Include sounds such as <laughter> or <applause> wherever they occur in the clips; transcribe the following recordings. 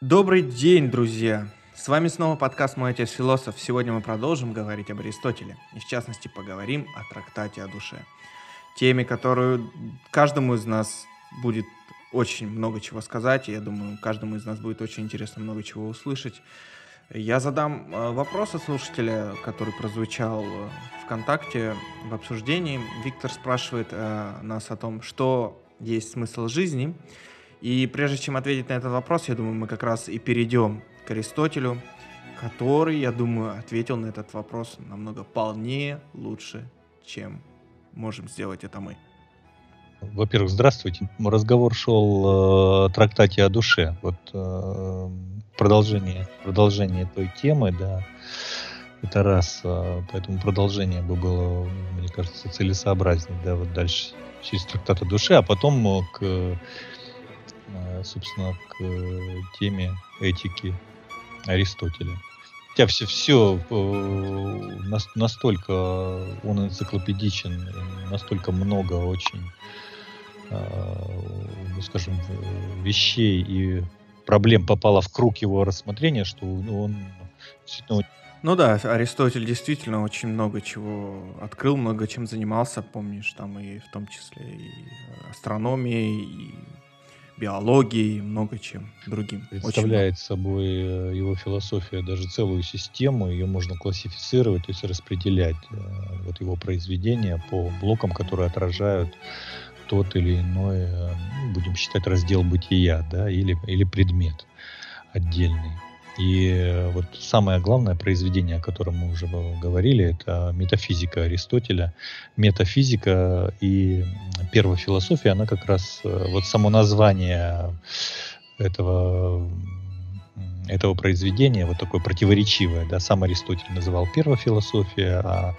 Добрый день, друзья! С вами снова подкаст «Мой отец философ». Сегодня мы продолжим говорить об Аристотеле. И в частности поговорим о трактате о душе. Теме, которую каждому из нас будет очень много чего сказать. И я думаю, каждому из нас будет очень интересно много чего услышать. Я задам э, вопрос от слушателя, который прозвучал э, ВКонтакте в обсуждении. Виктор спрашивает э, нас о том, что есть смысл жизни. И прежде чем ответить на этот вопрос, я думаю, мы как раз и перейдем к Аристотелю, который, я думаю, ответил на этот вопрос намного полнее, лучше, чем можем сделать это мы. Во-первых, здравствуйте. Разговор шел э, о трактате о душе. Вот э, продолжение, продолжение той темы, да, это раз. Э, поэтому продолжение бы было, мне кажется, целесообразнее, да, вот дальше через трактат о душе, а потом э, к, собственно, к теме этики Аристотеля. Хотя все, все настолько он энциклопедичен, настолько много очень Э, ну, скажем, вещей и проблем попало в круг его рассмотрения, что ну, он действительно... Ну да, Аристотель действительно очень много чего открыл, много чем занимался, помнишь, там и в том числе и астрономией, и биологией, много чем другим. Представляет собой э, его философия даже целую систему, ее можно классифицировать, то есть распределять э, вот его произведения по блокам, которые отражают тот или иной, э, ну, будем считать, раздел бытия, да, или, или предмет отдельный. И э, вот самое главное произведение, о котором мы уже говорили, это метафизика Аристотеля. Метафизика и первая философия, она как раз, э, вот само название этого этого произведения, вот такое противоречивое, да, сам Аристотель называл первая философия, а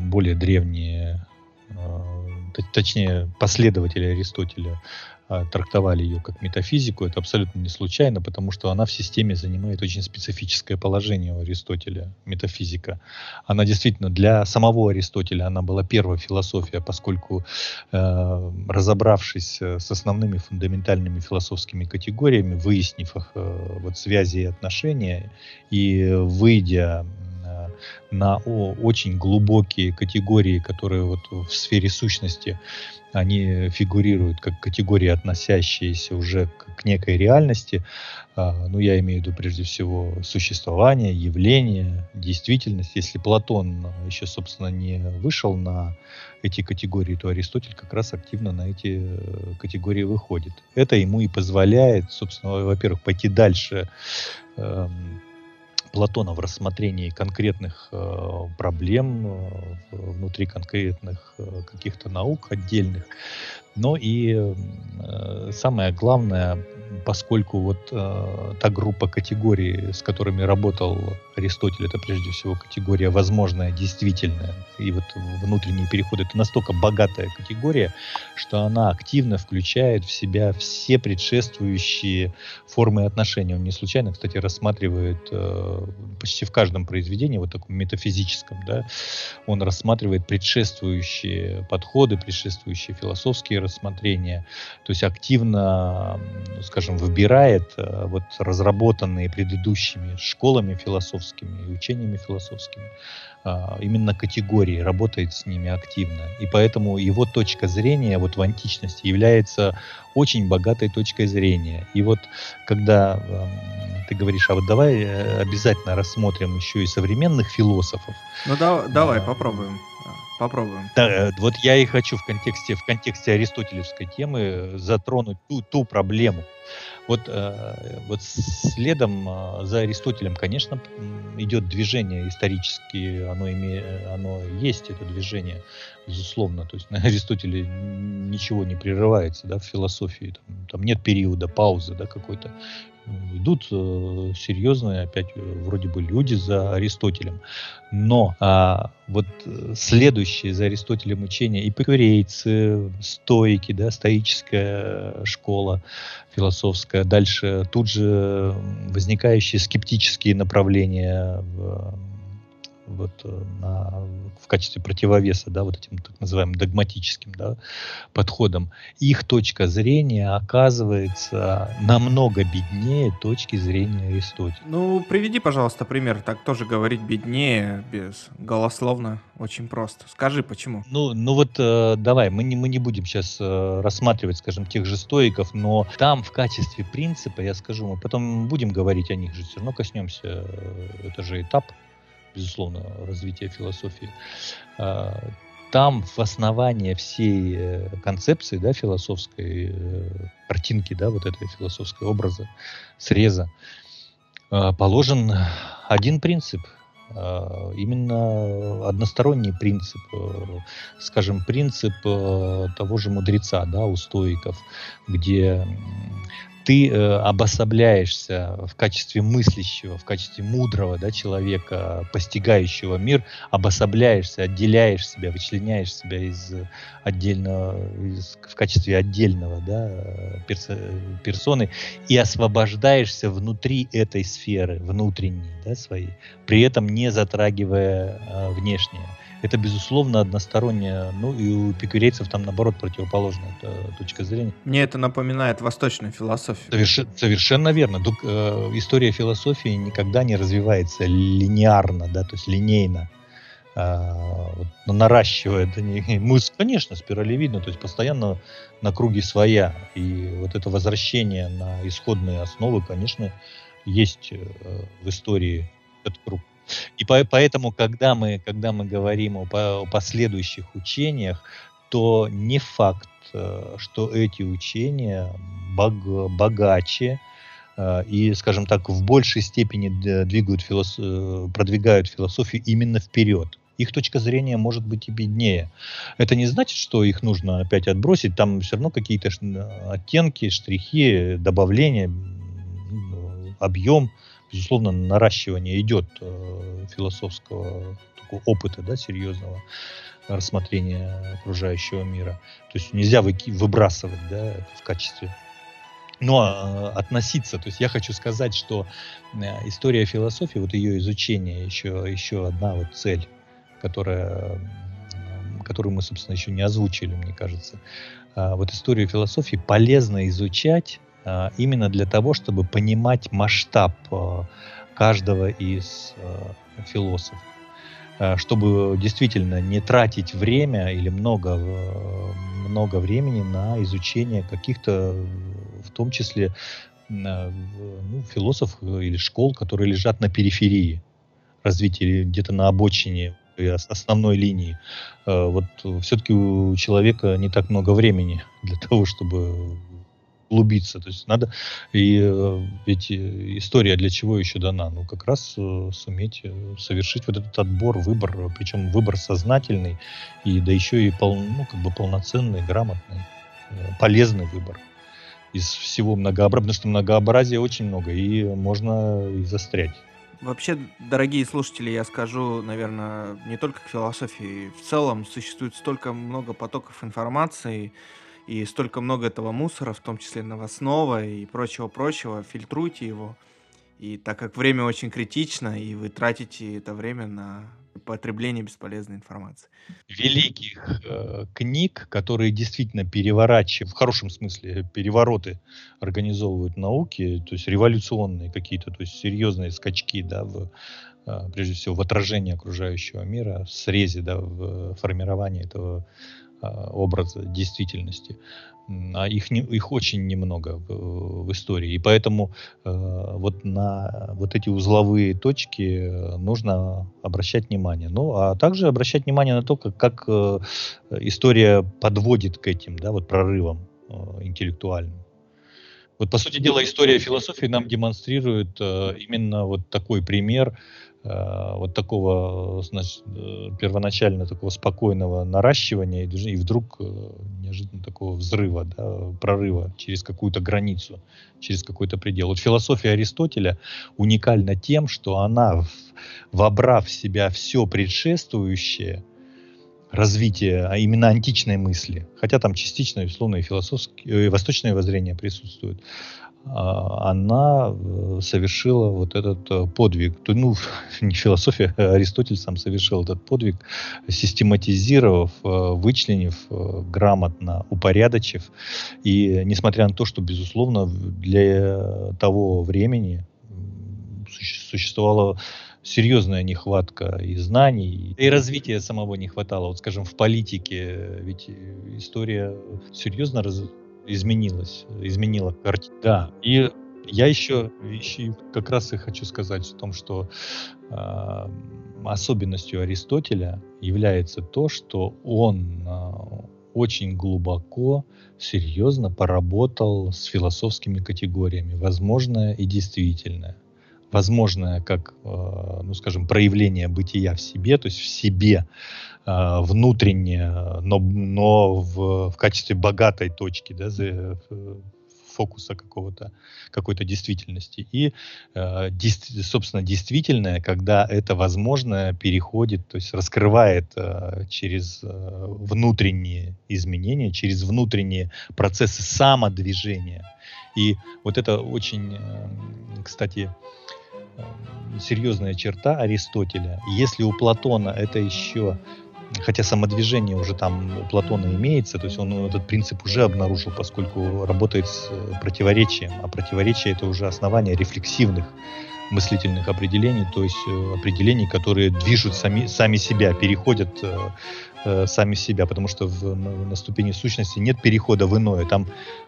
более древние точнее, последователи Аристотеля трактовали ее как метафизику, это абсолютно не случайно, потому что она в системе занимает очень специфическое положение у Аристотеля, метафизика. Она действительно для самого Аристотеля, она была первая философия, поскольку э, разобравшись э, с основными фундаментальными философскими категориями, выяснив их э, вот связи и отношения, и выйдя на очень глубокие категории, которые вот в сфере сущности они фигурируют как категории, относящиеся уже к, к некой реальности. А, ну, я имею в виду прежде всего существование, явление, действительность. Если Платон еще, собственно, не вышел на эти категории, то Аристотель как раз активно на эти э, категории выходит. Это ему и позволяет, собственно, во-первых, пойти дальше эм, Платона в рассмотрении конкретных э, проблем э, внутри конкретных э, каких-то наук отдельных, но и э, самое главное поскольку вот э, та группа категорий, с которыми работал Аристотель, это прежде всего категория возможная, действительная, и вот внутренний переход это настолько богатая категория, что она активно включает в себя все предшествующие формы отношений. Он не случайно, кстати, рассматривает э, почти в каждом произведении, вот таком метафизическом, да, он рассматривает предшествующие подходы, предшествующие философские рассмотрения, то есть активно, скажем, скажем, выбирает э, вот разработанные предыдущими школами философскими и учениями философскими а, именно категории, работает с ними активно. И поэтому его точка зрения вот в античности является очень богатой точкой зрения. И вот когда э, ты говоришь, а вот давай э, обязательно рассмотрим еще и современных философов. Ну да, давай, а, попробуем. Попробуем. Да, э, вот я и хочу в контексте, в контексте аристотелевской темы затронуть ту, ту проблему, вот, э, вот следом э, за Аристотелем, конечно, идет движение исторически, оно, име, оно есть, это движение, безусловно. То есть на Аристотеле ничего не прерывается да, в философии. Там, там нет периода паузы да, какой-то идут э, серьезные опять э, вроде бы люди за Аристотелем. Но а, вот э, следующие за Аристотелем учения эпикурейцы, стойки, да, стоическая школа философская, дальше тут же возникающие скептические направления в, вот э, на, в качестве противовеса, да, вот этим так называемым догматическим, да, подходом, их точка зрения оказывается намного беднее точки зрения Аристотеля. Ну, приведи, пожалуйста, пример. Так тоже говорить беднее, без голословно, очень просто. Скажи, почему? Ну, ну вот э, давай, мы не, мы не будем сейчас э, рассматривать, скажем, тех же стоиков, но там в качестве принципа, я скажу, мы потом будем говорить о них же, все равно коснемся, э, это же этап, безусловно, развития философии. Э, там в основании всей э, концепции, да, философской э, картинки, да, вот этой философской образа, среза, э, положен один принцип – а, именно односторонний принцип, э, скажем, принцип того же мудреца, да, у стоиков, где ты э, обособляешься в качестве мыслящего, в качестве мудрого да, человека, постигающего мир, обособляешься, отделяешь себя, вычленяешь себя из отдельного, из, в качестве отдельного да, перс, персоны и освобождаешься внутри этой сферы, внутренней да, своей, при этом не затрагивая э, внешнее это, безусловно, односторонняя. Ну, и у эпикурейцев там, наоборот, противоположная точка зрения. Мне это напоминает восточную философию. Соверш... Совершенно верно. Дук, э, история философии никогда не развивается линеарно, да, то есть линейно. Э, вот, наращивает. <laughs> Мы, конечно, спиралевидно, то есть постоянно на круге своя. И вот это возвращение на исходные основы, конечно, есть э, в истории этот круг. И по, поэтому, когда мы, когда мы говорим о, о последующих учениях, то не факт, э, что эти учения бог, богаче э, и, скажем так, в большей степени двигают филос... Э, продвигают философию именно вперед. Их точка зрения может быть и беднее. Это не значит, что их нужно опять отбросить. Там все равно какие-то оттенки, штрихи, добавления, объем безусловно, наращивание идет э, философского такого опыта, да, серьезного рассмотрения окружающего мира. То есть нельзя выки- выбрасывать, да, в качестве но э, относиться, то есть я хочу сказать, что э, история философии, вот ее изучение, еще, еще одна вот цель, которая, которую мы, собственно, еще не озвучили, мне кажется. Э, вот историю философии полезно изучать а, именно для того, чтобы понимать масштаб а, каждого из а, философов чтобы действительно не тратить время или много, много времени на изучение каких-то, в том числе, ну, философов или школ, которые лежат на периферии развития, где-то на обочине основной линии. Вот все-таки у человека не так много времени для того, чтобы углубиться. То есть надо, и э, ведь история для чего еще дана? Ну, как раз э, суметь э, совершить вот этот отбор, выбор, причем выбор сознательный, и да еще и пол, ну, как бы полноценный, грамотный, полезный выбор из всего многообразия, потому что многообразия очень много, и можно и застрять. Вообще, дорогие слушатели, я скажу, наверное, не только к философии. В целом существует столько много потоков информации, и столько много этого мусора, в том числе новостного и прочего-прочего, фильтруйте его. И так как время очень критично, и вы тратите это время на потребление бесполезной информации. Великих э, книг, которые действительно переворачивают, в хорошем смысле, перевороты организовывают науки, то есть революционные какие-то, то есть серьезные скачки, да, в, э, прежде всего в отражении окружающего мира, в срезе, да, в формировании этого образа действительности. А их, не, их очень немного в, в истории. И поэтому э, вот на вот эти узловые точки нужно обращать внимание. Ну, а также обращать внимание на то, как, как э, история подводит к этим да, вот прорывам э, интеллектуальным. Вот, по сути дела, история философии нам демонстрирует э, именно вот такой пример Э, вот такого значит, э, первоначально такого спокойного наращивания и вдруг э, неожиданно такого взрыва, да, прорыва через какую-то границу, через какой-то предел. Вот философия Аристотеля уникальна тем, что она, вобрав в себя все предшествующее, развитие, а именно античной мысли, хотя там частично, безусловно, и философские, и восточные воззрения присутствуют, а, она э, совершила вот этот э, подвиг. Ну, <laughs> не философия, а Аристотель сам совершил этот подвиг, систематизировав, э, вычленив, грамотно, упорядочив. И несмотря на то, что, безусловно, для того времени существовала серьезная нехватка и знаний, и развития самого не хватало. Вот, скажем, в политике, ведь история серьезно раз изменилась, изменила картину. Да, и я еще, еще как раз и хочу сказать о том, что э, особенностью Аристотеля является то, что он э, очень глубоко, серьезно поработал с философскими категориями, возможное и действительное. Возможное как, э, ну скажем, проявление бытия в себе, то есть в себе э, внутреннее, но, но в, в качестве богатой точки, да, за, фокуса какого-то, какой-то действительности. И, э, дес, собственно, действительное, когда это возможное переходит, то есть раскрывает э, через э, внутренние изменения, через внутренние процессы самодвижения. И вот это очень, э, кстати, э, серьезная черта Аристотеля. Если у Платона это еще хотя самодвижение уже там у Платона имеется, то есть он этот принцип уже обнаружил, поскольку работает с э, противоречием, а противоречие это уже основание рефлексивных мыслительных определений, то есть э, определений, которые движут сами, сами себя, переходят э, сами себя, потому что в, на, на ступени сущности нет перехода в иное. Там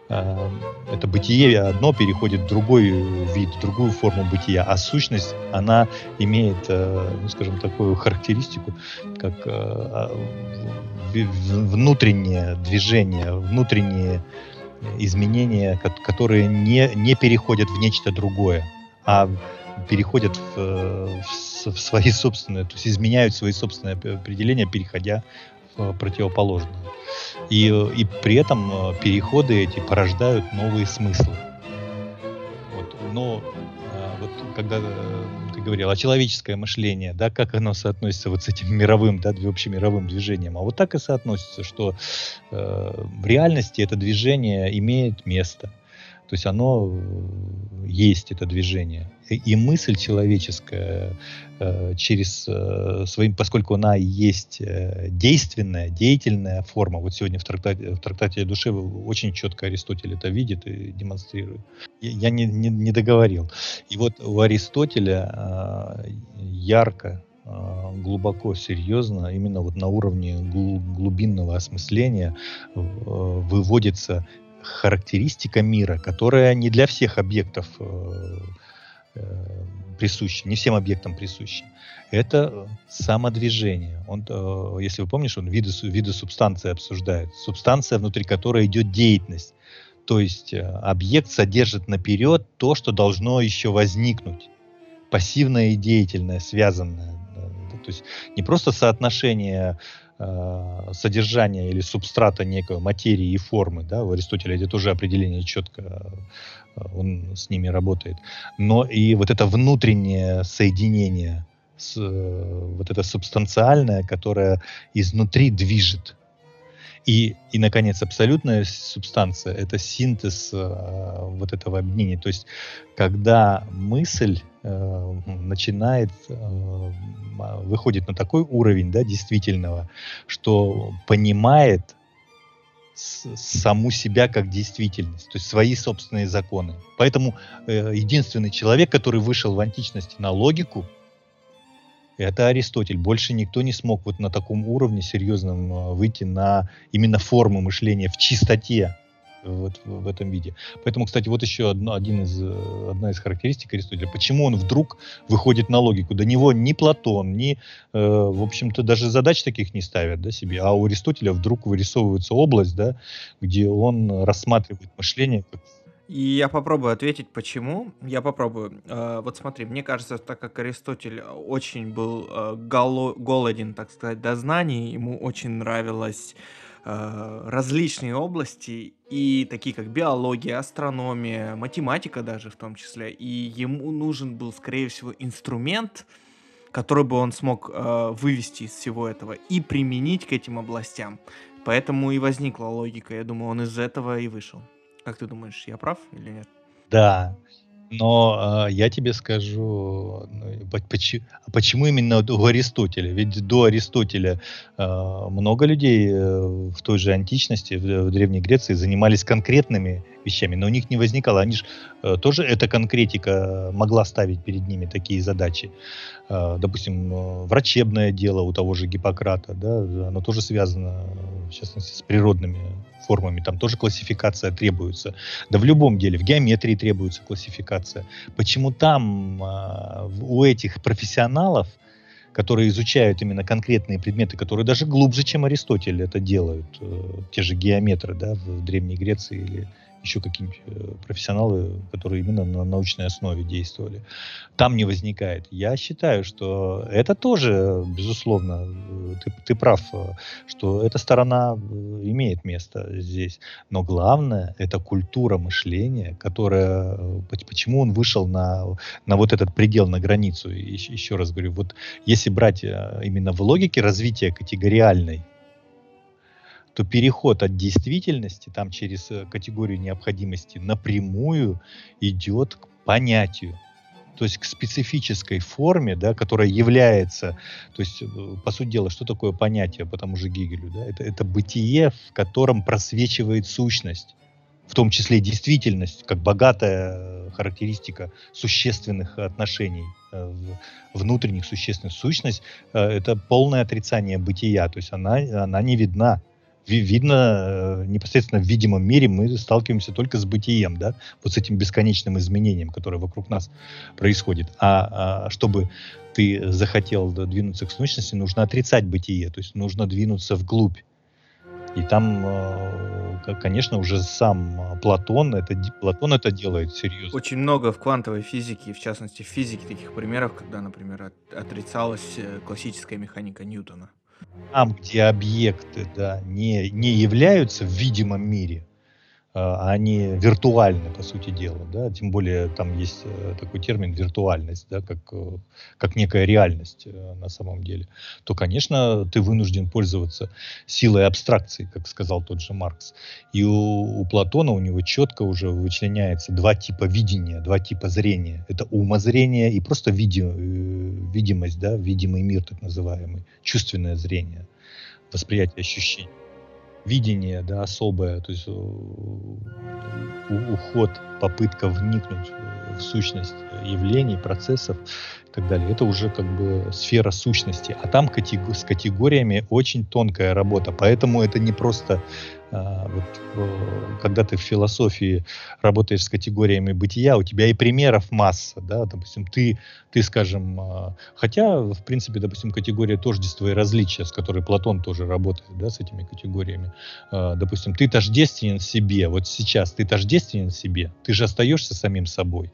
э, это бытие одно переходит в другой вид, в другую форму бытия, а сущность, она имеет, э, ну, скажем, такую характеристику, как э, а, внутреннее движение, внутренние изменения, которые не, не переходят в нечто другое, а переходят в, в, в свои собственные, то есть изменяют свои собственные определения, переходя в противоположное. И, и при этом э, переходы эти порождают новые смыслы. Вот. Но э, вот когда э, ты говорил, а человеческое мышление, да, как оно соотносится вот с этим мировым, да, общемировым движением, а вот так и соотносится, что э, в реальности это движение имеет место. То есть оно есть, это движение. И, и мысль человеческая э, через э, своим, поскольку она есть э, действенная, деятельная форма, вот сегодня в трактате, в трактате о душе очень четко Аристотель это видит и демонстрирует. Я, я не, не, не договорил. И вот у Аристотеля э, ярко э, глубоко, серьезно, именно вот на уровне глубинного осмысления э, выводится характеристика мира, которая не для всех объектов э, э, присуща, не всем объектам присуща. Это самодвижение. Он, э, если вы помните, он виды, виды субстанции обсуждает. Субстанция, внутри которой идет деятельность. То есть объект содержит наперед то, что должно еще возникнуть. Пассивное и деятельное, связанное. То есть не просто соотношение э, содержания или субстрата некой материи и формы, да, у Аристотеля это тоже определение четко, э, он с ними работает, но и вот это внутреннее соединение, с, э, вот это субстанциальное, которое изнутри движет. И, и, наконец, абсолютная субстанция — это синтез э, вот этого объединения. То есть, когда мысль э, начинает, э, выходит на такой уровень да, действительного, что понимает саму себя как действительность, то есть свои собственные законы. Поэтому э, единственный человек, который вышел в античности на логику, это Аристотель. Больше никто не смог вот на таком уровне серьезном э, выйти на именно формы мышления в чистоте вот в этом виде. Поэтому, кстати, вот еще одно, один из, э, одна из характеристик Аристотеля. Почему он вдруг выходит на логику? До него ни Платон, ни, э, в общем-то, даже задач таких не ставят да, себе. А у Аристотеля вдруг вырисовывается область, да, где он рассматривает мышление как и я попробую ответить, почему. Я попробую. Э, вот смотри, мне кажется, так как Аристотель очень был э, голоден, так сказать, до знаний, ему очень нравилось э, различные области, и такие как биология, астрономия, математика даже в том числе. И ему нужен был, скорее всего, инструмент, который бы он смог вывести из всего этого и применить к этим областям. Поэтому и возникла логика. Я думаю, он из этого и вышел. Как ты думаешь, я прав или нет? Да, но э, я тебе скажу, ну, почему, а почему именно у Аристотеля? Ведь до Аристотеля э, много людей э, в той же античности, в, в Древней Греции занимались конкретными вещами, но у них не возникало. Они же э, тоже эта конкретика могла ставить перед ними такие задачи. Э, допустим, э, врачебное дело у того же Гиппократа, да, оно тоже связано, в частности, с природными формами, там тоже классификация требуется. Да в любом деле, в геометрии требуется классификация. Почему там а, у этих профессионалов, которые изучают именно конкретные предметы, которые даже глубже, чем Аристотель это делают, э, те же геометры да, в Древней Греции или еще какие-нибудь э, профессионалы, которые именно на научной основе действовали. Там не возникает. Я считаю, что это тоже, безусловно, э, ты, ты прав, э, что эта сторона имеет место здесь. Но главное, это культура мышления, которая... Почему он вышел на, на вот этот предел, на границу? Еще, еще раз говорю, вот если брать именно в логике развития категориальной, то переход от действительности, там через э, категорию необходимости, напрямую идет к понятию то есть к специфической форме, да, которая является, то есть, э, по сути дела, что такое понятие по тому же Гегелю? Да? Это, это бытие, в котором просвечивает сущность, в том числе действительность, как богатая характеристика существенных отношений, э, внутренних существенных. Сущность — это полное отрицание бытия, то есть она, она не видна видно э, непосредственно в видимом мире мы сталкиваемся только с бытием, да, вот с этим бесконечным изменением, которое вокруг нас происходит. А, а чтобы ты захотел двинуться к сущности, нужно отрицать бытие, то есть нужно двинуться вглубь. И там, э, конечно, уже сам Платон это, Платон это делает серьезно. Очень много в квантовой физике, в частности в физике, таких примеров, когда, например, отрицалась э, классическая механика Ньютона там, где объекты да, не, не являются в видимом мире, они виртуальны, по сути дела, да, тем более там есть э, такой термин виртуальность, да, как, э, как некая реальность э, на самом деле, то, конечно, ты вынужден пользоваться силой абстракции, как сказал тот же Маркс. И у, у Платона у него четко уже вычленяется два типа видения, два типа зрения. Это умозрение и просто види, видимость, да, видимый мир так называемый, чувственное зрение, восприятие ощущений видение, да, особое, то есть э, уход, попытка вникнуть сущность явлений, процессов и так далее. Это уже как бы сфера сущности. А там с категориями очень тонкая работа. Поэтому это не просто а, вот, когда ты в философии работаешь с категориями бытия, у тебя и примеров масса, да, допустим, ты, ты, скажем, а, хотя, в принципе, допустим, категория тождества и различия, с которой Платон тоже работает, да, с этими категориями, а, допустим, ты тождественен себе, вот сейчас ты тождественен себе, ты же остаешься самим собой,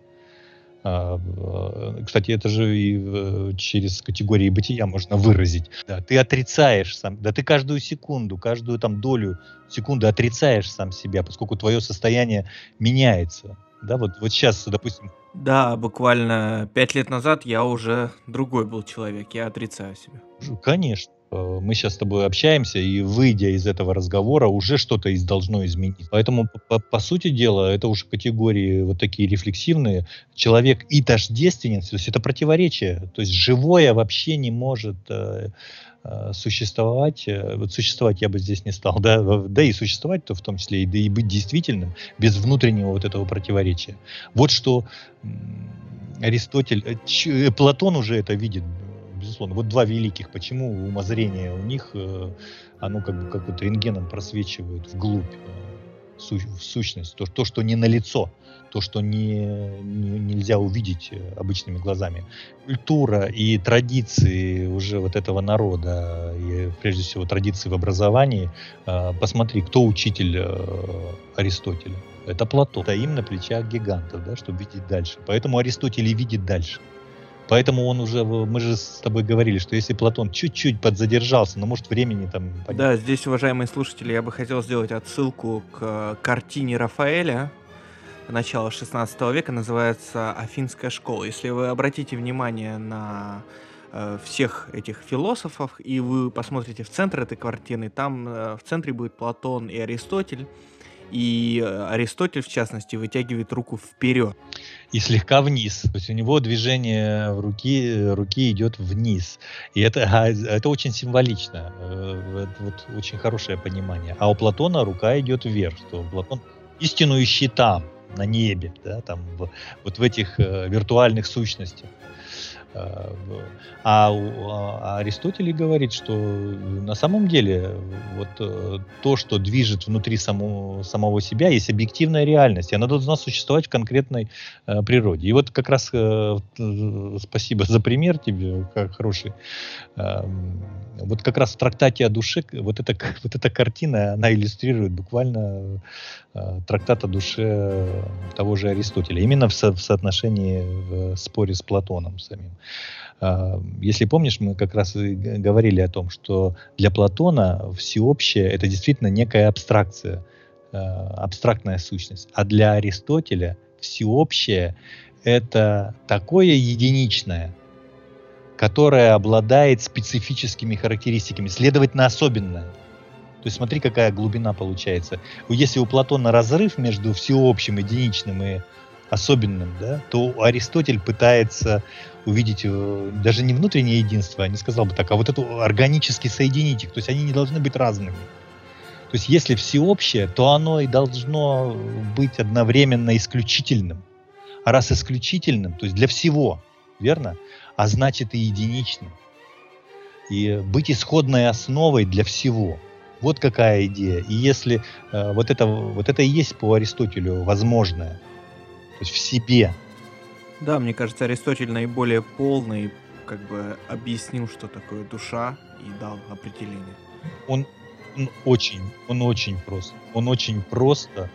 кстати, это же и э, через категории бытия можно выразить. Да, ты отрицаешь сам, да ты каждую секунду, каждую там долю секунды отрицаешь сам себя, поскольку твое состояние меняется. Да, вот, вот сейчас, допустим... Да, буквально пять лет назад я уже другой был человек, я отрицаю себя. Конечно. Э, мы сейчас с тобой общаемся, и выйдя из этого разговора, уже что-то из должно изменить. Поэтому, по, по сути дела, это уже категории вот такие рефлексивные. Человек и тождественен, то есть это противоречие. То есть живое вообще не может э, э, существовать. Э, вот существовать я бы здесь не стал, <laughs> да, да и существовать то в том числе, и, да и быть действительным без внутреннего вот этого противоречия. Вот что Аристотель, Платон уже это видит безусловно. Вот два великих. Почему умозрение у них, э, оно как бы как вот рентгеном просвечивает вглубь э, в сущность, то, то, что не на лицо, то, что не, не, нельзя увидеть э, обычными глазами. Культура и традиции уже вот этого народа, и прежде всего традиции в образовании, посмотри, кто учитель Аристотеля. Это Платон. Стоим на плечах гигантов, да, чтобы видеть дальше. Поэтому Аристотель и видит дальше. Поэтому он уже, мы же с тобой говорили, что если Платон чуть-чуть подзадержался, но может времени там... Да, здесь, уважаемые слушатели, я бы хотел сделать отсылку к картине Рафаэля начала 16 века, называется «Афинская школа». Если вы обратите внимание на э, всех этих философов, и вы посмотрите в центр этой картины, там э, в центре будет Платон и Аристотель, и Аристотель, в частности, вытягивает руку вперед. И слегка вниз. То есть у него движение руки, руки идет вниз. И это, это очень символично. Э, это вот очень хорошее понимание. А у Платона рука идет вверх. Что Платон истину ищи там, на небе, да, там, в, вот в этих э, виртуальных сущностях. А, а, а Аристотель говорит, что на самом деле вот э, то, что движет внутри само, самого себя, есть объективная реальность, и она должна существовать в конкретной э, природе. И вот как раз э, спасибо за пример тебе, как хороший. Э, вот как раз в трактате о душе вот эта, вот эта картина, она иллюстрирует буквально э, трактат о душе того же Аристотеля, именно в, со, в соотношении, в споре с Платоном самим. А, если помнишь, мы как раз и говорили о том, что для Платона всеобщее это действительно некая абстракция, а, абстрактная сущность. А для Аристотеля всеобщее это такое единичное, которое обладает специфическими характеристиками, следовательно, особенное. То есть смотри, какая глубина получается. Если у Платона разрыв между всеобщим, единичным и особенным, да, то Аристотель пытается увидеть э, даже не внутреннее единство, не сказал бы так, а вот это органически соединить их, то есть они не должны быть разными. То есть если всеобщее, то оно и должно быть одновременно исключительным. А раз исключительным, то есть для всего, верно? А значит и единичным. И быть исходной основой для всего. Вот какая идея. И если э, вот, это, вот это и есть по Аристотелю возможное – есть в себе. Да, мне кажется, Аристотель наиболее полный как бы объяснил, что такое душа и дал определение. Он, он очень, он очень прост. Он очень просто,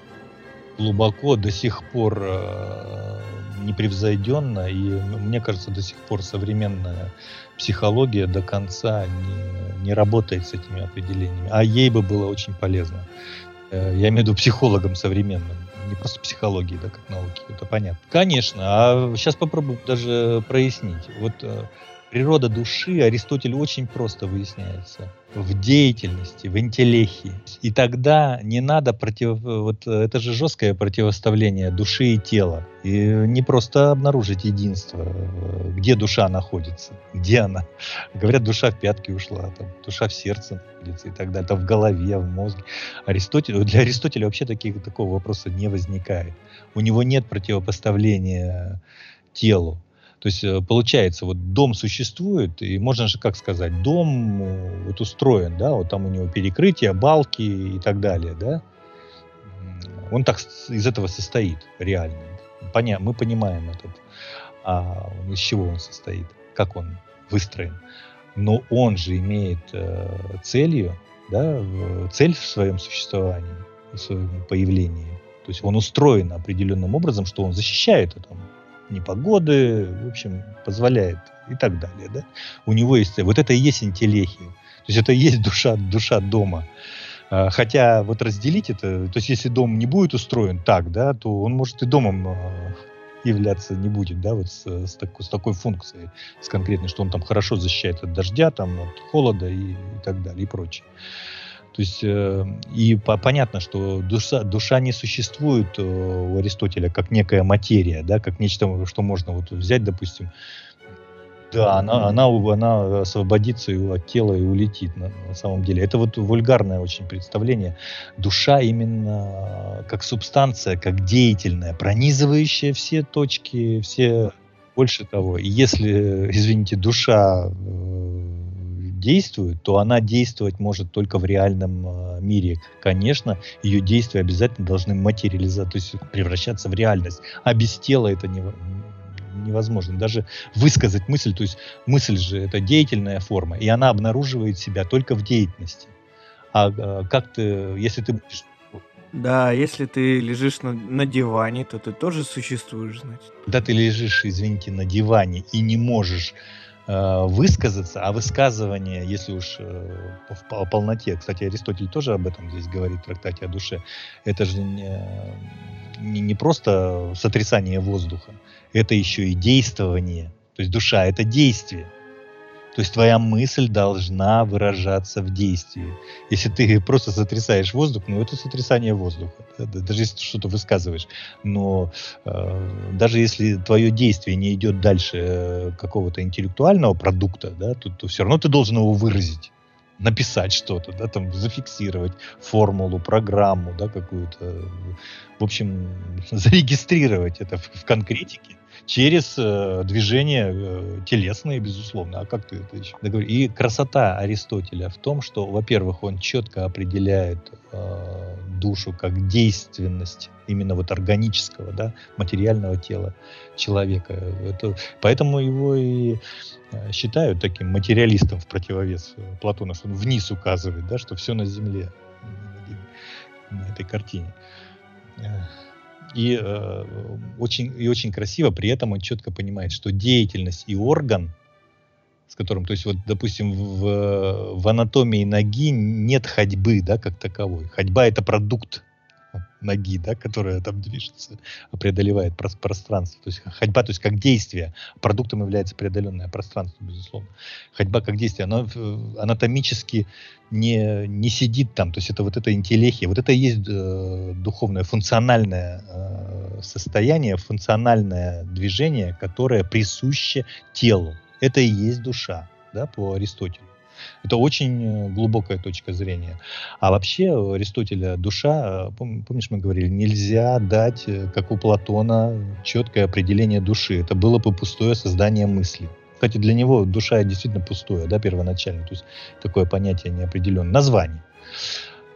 глубоко, до сих пор э, непревзойденно, и мне кажется, до сих пор современная психология до конца не, не работает с этими определениями. А ей бы было очень полезно. Э, я имею в виду психологам современным не просто психологии, да, как науки, это понятно. Конечно, а сейчас попробуем даже прояснить. Вот э, природа души Аристотель очень просто выясняется в деятельности, в интеллехии. И тогда не надо против... Вот это же жесткое противоставление души и тела. И не просто обнаружить единство, где душа находится, где она. Говорят, душа в пятки ушла, там, душа в сердце находится и так далее, там в голове, в мозге. Аристотель, для Аристотеля вообще таких, такого вопроса не возникает. У него нет противопоставления телу. То есть э, получается, вот дом существует, и можно же как сказать, дом э, вот устроен, да, вот там у него перекрытия, балки и так далее, да. Он так из этого состоит реально. Поня мы понимаем этот, а из чего он состоит, как он выстроен. Но он же имеет э, целью, да, цель в своем существовании, в своем появлении. То есть он устроен определенным образом, что он защищает это непогоды, в общем, позволяет и так далее. Да? У него есть, вот это и есть интеллехия. То есть это и есть душа, душа дома. А, хотя вот разделить это, то есть если дом не будет устроен так, да, то он может и домом а, являться не будет, да, вот с, с, такой, с такой функцией, с конкретной, что он там хорошо защищает от дождя, там, от холода и, и так далее, и прочее. То есть, э, и по, понятно, что душа, душа не существует э, у Аристотеля как некая материя, да, как нечто, что можно вот взять, допустим, да, она, она, она освободится от тела и улетит на, на самом деле. Это вот вульгарное очень представление. Душа именно как субстанция, как деятельная, пронизывающая все точки, все больше того. И если, извините, душа э, действует, то она действовать может только в реальном э, мире. Конечно, ее действия обязательно должны материализовать, то есть превращаться в реальность. А без тела это не, невозможно. Даже высказать мысль, то есть мысль же это деятельная форма, и она обнаруживает себя только в деятельности. А э, как ты, если ты будешь да, если ты лежишь на, на диване, то ты тоже существуешь, значит. Когда ты лежишь, извините, на диване и не можешь высказаться, а высказывание, если уж э, по, полноте, кстати, Аристотель тоже об этом здесь говорит в трактате о душе, это же не, не просто сотрясание воздуха, это еще и действование. То есть душа — это действие. То есть твоя мысль должна выражаться в действии. Если ты просто сотрясаешь воздух, ну это сотрясание воздуха, да, даже если ты что-то высказываешь. Но э, даже если твое действие не идет дальше э, какого-то интеллектуального продукта, да, то, то все равно ты должен его выразить написать что-то, да, там зафиксировать формулу, программу, да, какую-то, в общем, <laughs> зарегистрировать это в, в конкретике через э, движения э, телесные, безусловно. А как ты это еще? И красота Аристотеля в том, что, во-первых, он четко определяет э, душу как действенность именно вот органического, да, материального тела человека. Это, поэтому его и э, считают таким материалистом в противовес Платона, что он вниз указывает, да, что все на земле на этой картине. И, э, очень, и очень красиво, при этом он четко понимает, что деятельность и орган, с которым, то есть вот, допустим, в, в анатомии ноги нет ходьбы, да, как таковой. Ходьба это продукт ноги, да, которая там движется, преодолевает пространство. То есть ходьба, то есть как действие. Продуктом является преодоленное пространство, безусловно. Ходьба как действие, она анатомически не, не сидит там. То есть это вот это интеллехия, вот это и есть э, духовное, функциональное э, состояние, функциональное движение, которое присуще телу. Это и есть душа, да, по Аристотелю. Это очень э, глубокая точка зрения. А вообще у Аристотеля душа, э, помнишь, мы говорили, нельзя дать, э, как у Платона, четкое определение души. Это было бы пустое создание мысли. Кстати, для него душа действительно пустое, да, первоначально. То есть такое понятие неопределенное. Название.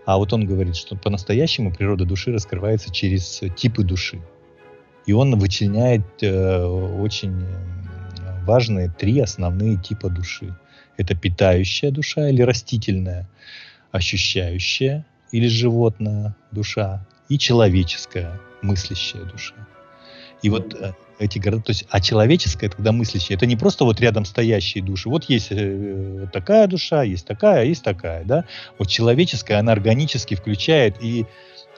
А вот он говорит, что по-настоящему природа души раскрывается через типы души. И он вычленяет э, очень важные три основные типа души. Это питающая душа или растительная, ощущающая или животная душа и человеческая мыслящая душа. И вот э, эти города, то есть, а человеческая, тогда мыслящая, это не просто вот рядом стоящие души. Вот есть э, такая душа, есть такая, есть такая, да. Вот человеческая, она органически включает и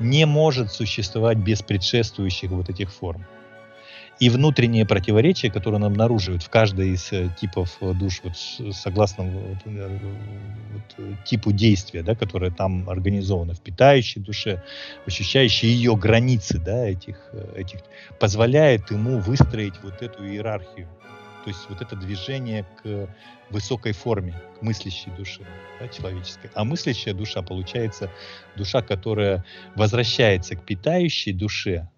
не может существовать без предшествующих вот этих форм и внутренние противоречия, которые он обнаруживает в каждой из э, типов э, душ, вот, согласно вот, э, вот, типу действия, да, которое там организовано в питающей душе, ощущающей ее границы да, этих, этих, позволяет ему выстроить вот эту иерархию. То есть вот это движение к высокой форме, к мыслящей душе да, человеческой. А мыслящая душа, получается, душа, которая возвращается к питающей душе,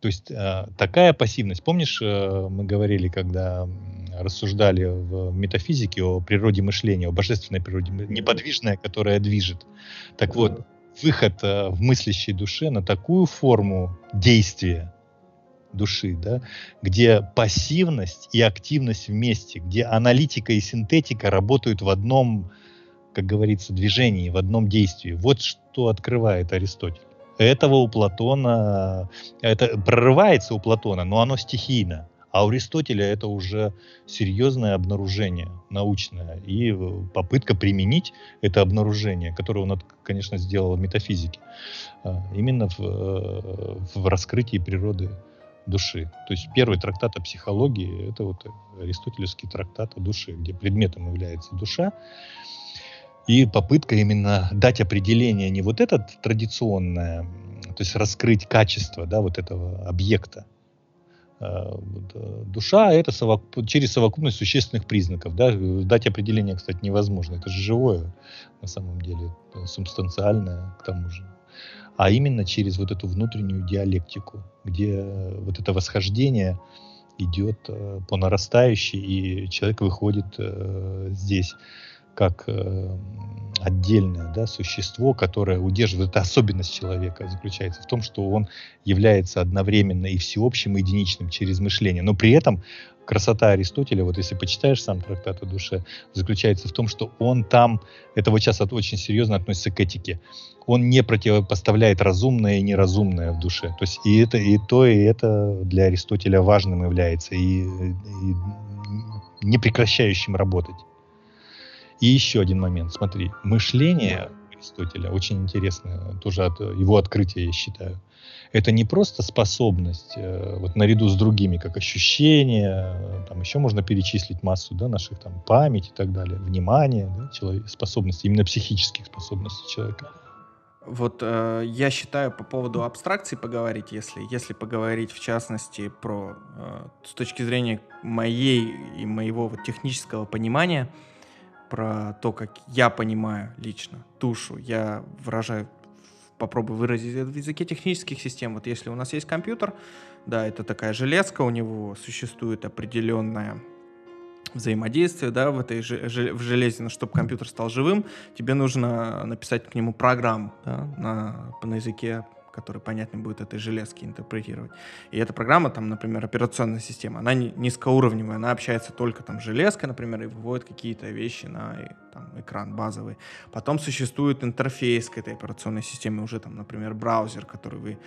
то есть э, такая пассивность. Помнишь, э, мы говорили, когда рассуждали в метафизике о природе мышления, о божественной природе, неподвижная, которая движет. Так вот, выход э, в мыслящей душе на такую форму действия души, да, где пассивность и активность вместе, где аналитика и синтетика работают в одном, как говорится, движении, в одном действии. Вот что открывает Аристотель. Этого у Платона, это прорывается у Платона, но оно стихийно. А у Аристотеля это уже серьезное обнаружение научное и попытка применить это обнаружение, которое он, конечно, сделал в метафизике, а, именно в, в раскрытии природы души. То есть первый трактат о психологии – это вот аристотелевский трактат о душе, где предметом является душа, и попытка именно дать определение не вот это традиционное, то есть раскрыть качество да, вот этого объекта. А, э, душа это совок... через совокупность существенных признаков. Да? Дать определение, кстати, невозможно. Это же живое на самом деле, субстанциальное к тому же. А именно через вот эту внутреннюю диалектику, где вот это восхождение идет э, по нарастающей, и человек выходит э, здесь как э, отдельное да, существо, которое удерживает, это особенность человека заключается в том, что он является одновременно и всеобщим, и единичным через мышление. Но при этом красота Аристотеля, вот если почитаешь сам трактат о душе, заключается в том, что он там, это вот сейчас очень серьезно относится к этике, он не противопоставляет разумное и неразумное в душе. То есть и это, и то, и это для Аристотеля важным является, и, и не прекращающим работать. И еще один момент, смотри, мышление, Аристотеля. Очень интересно, тоже от его открытия, я считаю. Это не просто способность, э, вот наряду с другими, как ощущение, э, там еще можно перечислить массу да, наших там память и так далее, внимание, да, человек, способности, именно психических способностей человека. Вот э, я считаю по поводу абстракции поговорить, если, если поговорить в частности про э, с точки зрения моей и моего вот технического понимания, про то, как я понимаю лично тушу, я выражаю, попробую выразить это в языке технических систем. Вот если у нас есть компьютер, да, это такая железка, у него существует определенная взаимодействие, да, в этой в железе, но чтобы компьютер стал живым, тебе нужно написать к нему программу, да, на, на языке который понятно будет этой железки интерпретировать. И эта программа, там, например, операционная система, она низкоуровневая, она общается только там с железкой, например, и выводит какие-то вещи на там, экран базовый. Потом существует интерфейс к этой операционной системе, уже там, например, браузер, который вы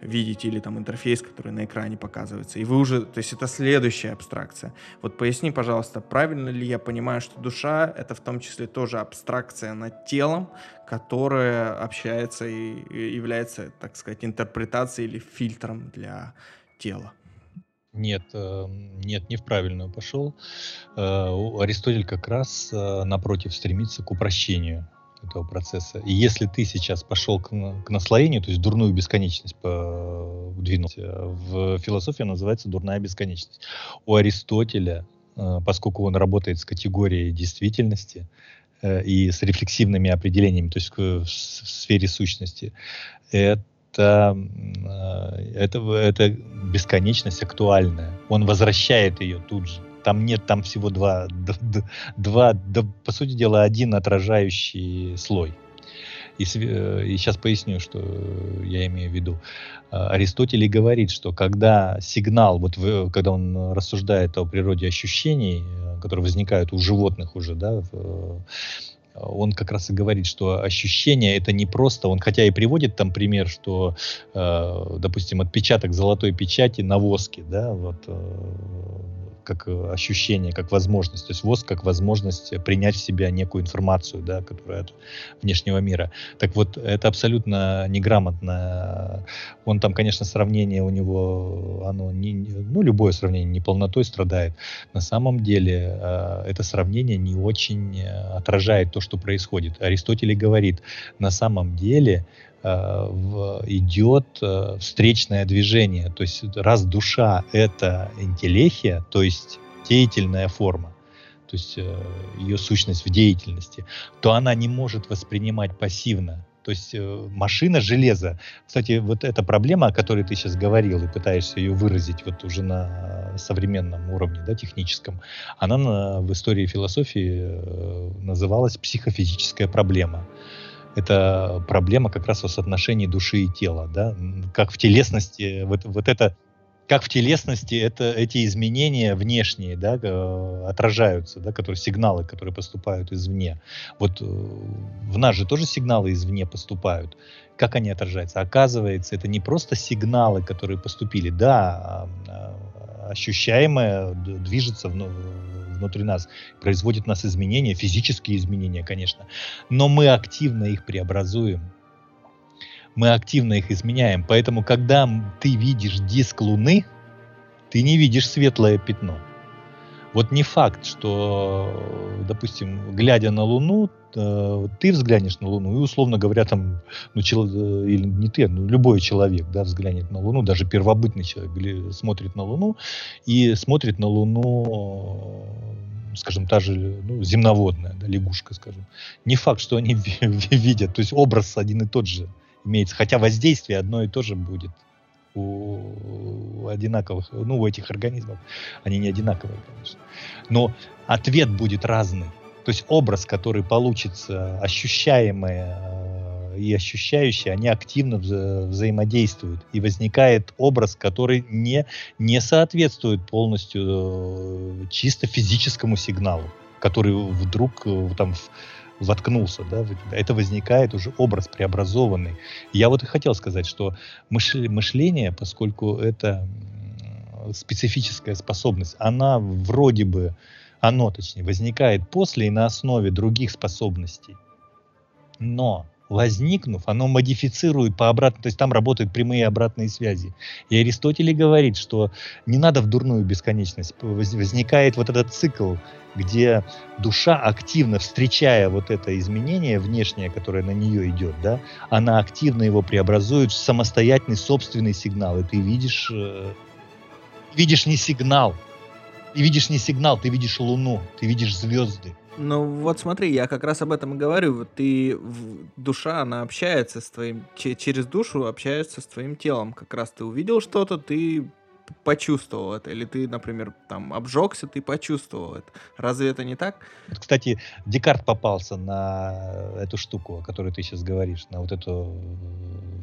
видите, или там интерфейс, который на экране показывается. И вы уже, то есть это следующая абстракция. Вот поясни, пожалуйста, правильно ли я понимаю, что душа — это в том числе тоже абстракция над телом, которая общается и является, так сказать, интерпретацией или фильтром для тела? Нет, эм, нет, не в правильную пошел. Э, Аристотель как раз э, напротив стремится к упрощению этого процесса. И если ты сейчас пошел к, к наслоению, то есть дурную бесконечность двинул, в философии называется дурная бесконечность. У Аристотеля, э, поскольку он работает с категорией действительности и с рефлексивными определениями, то есть в сфере сущности, это это, это, это бесконечность актуальная. Он возвращает ее тут же. Там нет, там всего два, два, два по сути дела, один отражающий слой. И, э, и сейчас поясню, что я имею в виду. Аристотель говорит, что когда сигнал, вот в, когда он рассуждает о природе ощущений, э, которые возникают у животных уже, да, в, он как раз и говорит, что ощущение это не просто, он хотя и приводит там пример, что, э, допустим, отпечаток золотой печати на воске, да, вот э, как ощущение, как возможность. То есть воск как возможность принять в себя некую информацию, да, которая от внешнего мира. Так вот, это абсолютно неграмотно. Он там, конечно, сравнение у него, оно не, ну, любое сравнение неполнотой страдает. На самом деле, э, это сравнение не очень отражает то, что происходит. Аристотель говорит, на самом деле Э, идет э, встречное движение. То есть раз душа — это интеллехия, то есть деятельная форма, то есть э, ее сущность в деятельности, то она не может воспринимать пассивно. То есть э, машина железа. Кстати, вот эта проблема, о которой ты сейчас говорил и пытаешься ее выразить вот уже на современном уровне, да, техническом, она на, в истории философии э, называлась психофизическая проблема это проблема как раз о соотношении души и тела, да, как в телесности, вот, вот это, как в телесности это, эти изменения внешние, да, отражаются, да, которые, сигналы, которые поступают извне. Вот э, в нас же тоже сигналы извне поступают. Как они отражаются? Оказывается, это не просто сигналы, которые поступили, да, а, а, ощущаемое движется внутри нас, производит нас изменения, физические изменения, конечно, но мы активно их преобразуем. Мы активно их изменяем. Поэтому, когда ты видишь диск Луны, ты не видишь светлое пятно. Вот не факт, что, допустим, глядя на Луну, э, ты взглянешь на Луну, и, условно говоря, там, ну, чел, э, или не ты, ну, любой человек, да, взглянет на Луну, даже первобытный человек или смотрит на Луну, и смотрит на Луну, скажем, та же ну, земноводная, да, лягушка, скажем. Не факт, что они <laughs> видят, то есть образ один и тот же имеется, хотя воздействие одно и то же будет у одинаковых, ну, у этих организмов, они не одинаковые, конечно. Но ответ будет разный. То есть образ, который получится, ощущаемый э, и ощущающий, они активно вза взаимодействуют. И возникает образ, который не, не соответствует полностью э, чисто физическому сигналу, который вдруг э, там воткнулся, да. Это возникает уже образ преобразованный. Я вот и хотел сказать, что мышление, поскольку это специфическая способность, она вроде бы, оно точнее, возникает после и на основе других способностей. Но возникнув, оно модифицирует по обратной, то есть там работают прямые обратные связи. И Аристотель говорит, что не надо в дурную бесконечность. Возникает вот этот цикл, где душа активно, встречая вот это изменение внешнее, которое на нее идет, да, она активно его преобразует в самостоятельный собственный сигнал. И ты видишь, э, видишь не сигнал, ты видишь не сигнал, ты видишь луну, ты видишь звезды ну вот смотри, я как раз об этом и говорю. Вот ты душа, она общается с твоим через душу общается с твоим телом. Как раз ты увидел что-то, ты почувствовал это, или ты, например, там обжегся, ты почувствовал это. Разве это не так? Кстати, Декарт попался на эту штуку, о которой ты сейчас говоришь, на вот эту,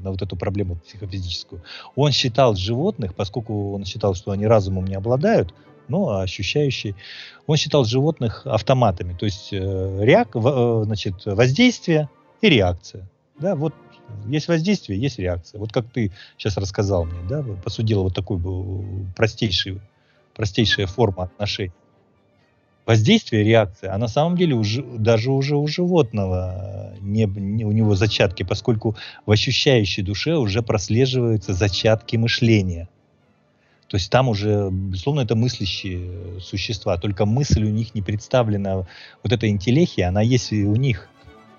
на вот эту проблему психофизическую. Он считал животных, поскольку он считал, что они разумом не обладают, ну, а ощущающий. Он считал животных автоматами, то есть э, реак, в, э, значит, воздействие и реакция. Да, вот есть воздействие, есть реакция. Вот как ты сейчас рассказал мне, да, посудил вот такой простейший, простейшая форма отношений. Воздействие, реакция, а на самом деле уже, даже уже у животного не, не, у него зачатки, поскольку в ощущающей душе уже прослеживаются зачатки мышления. То есть там уже, безусловно, это мыслящие существа, только мысль у них не представлена. Вот эта интеллехия, она есть и у них.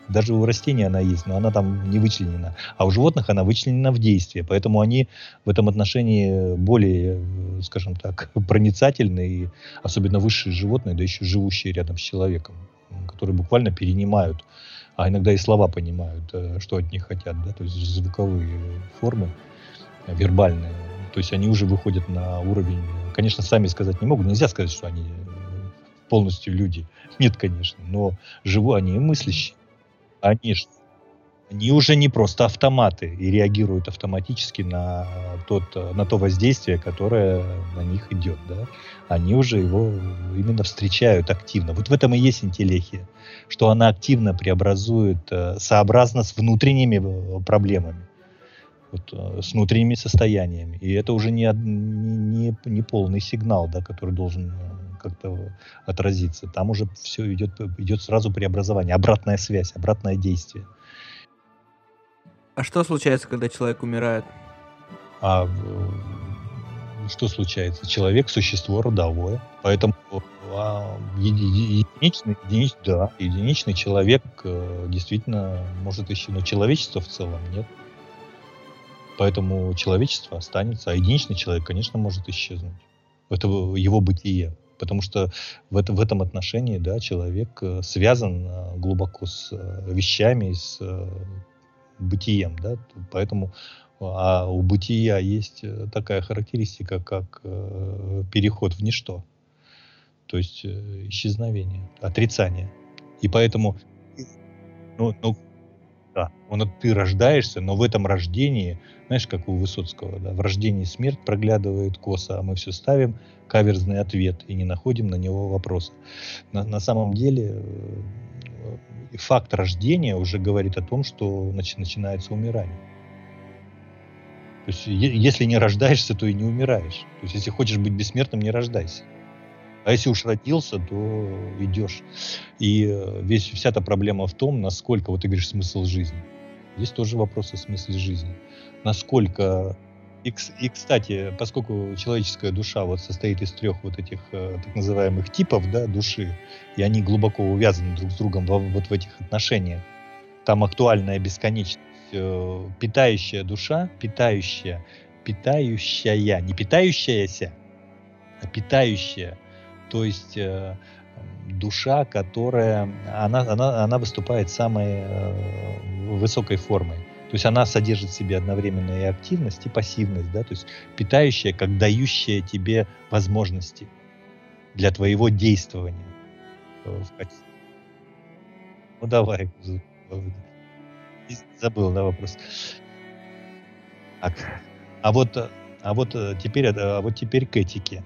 Даже у растений она есть, но она там не вычленена. А у животных она вычленена в действии. Поэтому они в этом отношении более, скажем так, <laughs> проницательны. И особенно высшие животные, да еще живущие рядом с человеком, которые буквально перенимают, а иногда и слова понимают, э, что от них хотят. Да? То есть звуковые формы, вербальные то есть они уже выходят на уровень, конечно, сами сказать не могут, нельзя сказать, что они полностью люди. Нет, конечно, но живу они и мыслящие. Они, они уже не просто автоматы и реагируют автоматически на, тот, на то воздействие, которое на них идет. Да? Они уже его именно встречают активно. Вот в этом и есть интеллехия, что она активно преобразует э, сообразно с внутренними э, проблемами вот, э, с внутренними состояниями. И это уже не, не, не полный сигнал, да, который должен э, как-то отразиться. Там уже все идет, идет сразу преобразование, обратная связь, обратное действие. А что случается, когда человек умирает? А что случается? Человек существо родовое, поэтому а, единичный, единичный, да, единичный человек э, действительно может еще, но человечество в целом нет. Поэтому человечество останется, а единичный человек, конечно, может исчезнуть. Это его бытие. Потому что в, это, в этом отношении да, человек э, связан э, глубоко с э, вещами, с бытием. Да? Поэтому а у бытия есть такая характеристика, как переход в ничто. То есть исчезновение, отрицание. И поэтому ну, ну, да, он, ты рождаешься, но в этом рождении знаешь, как у Высоцкого, да, в рождении смерть проглядывает косо, а мы все ставим каверзный ответ и не находим на него вопроса. На, на самом деле э, факт рождения уже говорит о том, что начи, начинается умирание. То есть, если не рождаешься, то и не умираешь. То есть, если хочешь быть бессмертным, не рождайся. А если уж родился, то идешь. И э, весь, вся эта проблема в том, насколько, вот ты говоришь, смысл жизни. Здесь тоже вопрос о смысле жизни насколько... И, и, кстати, поскольку человеческая душа вот состоит из трех вот этих э, так называемых типов да, души, и они глубоко увязаны друг с другом во, вот в этих отношениях, там актуальная бесконечность, э, питающая душа, питающая, питающая, не питающаяся, а питающая, то есть э, душа, которая, она, она, она выступает самой э, высокой формой. То есть она содержит в себе одновременно и активность, и пассивность, да, то есть питающая, как дающая тебе возможности для твоего действования э. Ну давай, забыл, да, вопрос. Так. А вот, а вот э, теперь, а вот теперь к этике.